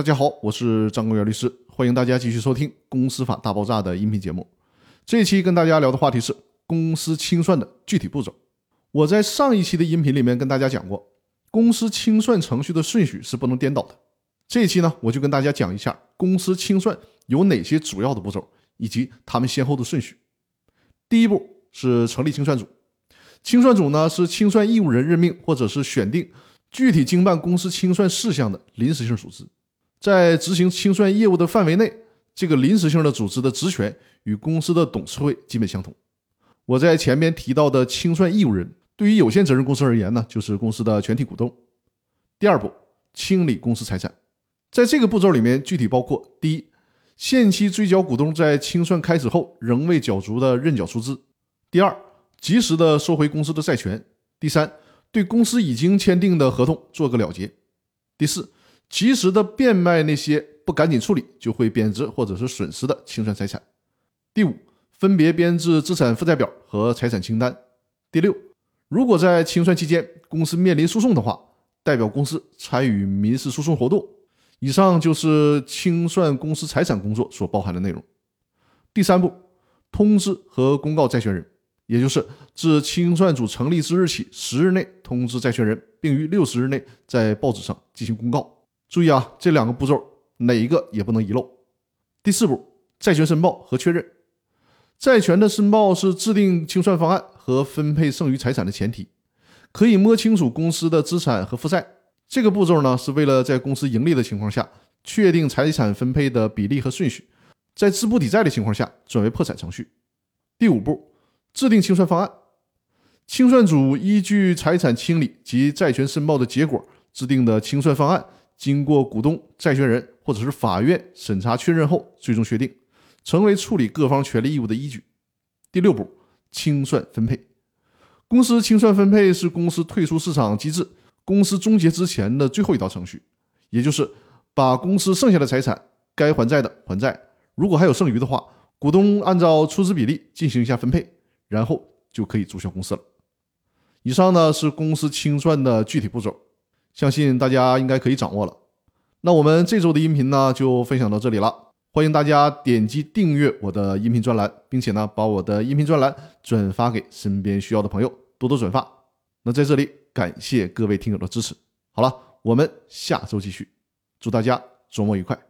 大家好，我是张公元律师，欢迎大家继续收听《公司法大爆炸》的音频节目。这一期跟大家聊的话题是公司清算的具体步骤。我在上一期的音频里面跟大家讲过，公司清算程序的顺序是不能颠倒的。这一期呢，我就跟大家讲一下公司清算有哪些主要的步骤，以及他们先后的顺序。第一步是成立清算组，清算组呢是清算义务人任命或者是选定。具体经办公司清算事项的临时性组织，在执行清算业务的范围内，这个临时性的组织的职权与公司的董事会基本相同。我在前面提到的清算义务人，对于有限责任公司而言呢，就是公司的全体股东。第二步，清理公司财产，在这个步骤里面，具体包括：第一，限期追缴股东在清算开始后仍未缴足的认缴出资；第二，及时的收回公司的债权；第三。对公司已经签订的合同做个了结。第四，及时的变卖那些不赶紧处理就会贬值或者是损失的清算财产。第五，分别编制资产负债表和财产清单。第六，如果在清算期间公司面临诉讼的话，代表公司参与民事诉讼活动。以上就是清算公司财产工作所包含的内容。第三步，通知和公告债权人。也就是自清算组成立之日起十日内通知债权人，并于六十日内在报纸上进行公告。注意啊，这两个步骤哪一个也不能遗漏。第四步，债权申报和确认。债权的申报是制定清算方案和分配剩余财产的前提，可以摸清楚公司的资产和负债。这个步骤呢，是为了在公司盈利的情况下确定财产分配的比例和顺序，在资不抵债的情况下转为破产程序。第五步。制定清算方案，清算组依据财产清理及债权申报的结果制定的清算方案，经过股东、债权人或者是法院审查确认后，最终确定，成为处理各方权利义务的依据。第六步，清算分配。公司清算分配是公司退出市场机制、公司终结之前的最后一道程序，也就是把公司剩下的财产该还债的还债，如果还有剩余的话，股东按照出资比例进行一下分配。然后就可以注销公司了。以上呢是公司清算的具体步骤，相信大家应该可以掌握了。那我们这周的音频呢就分享到这里了，欢迎大家点击订阅我的音频专栏，并且呢把我的音频专栏转发给身边需要的朋友，多多转发。那在这里感谢各位听友的支持。好了，我们下周继续，祝大家周末愉快。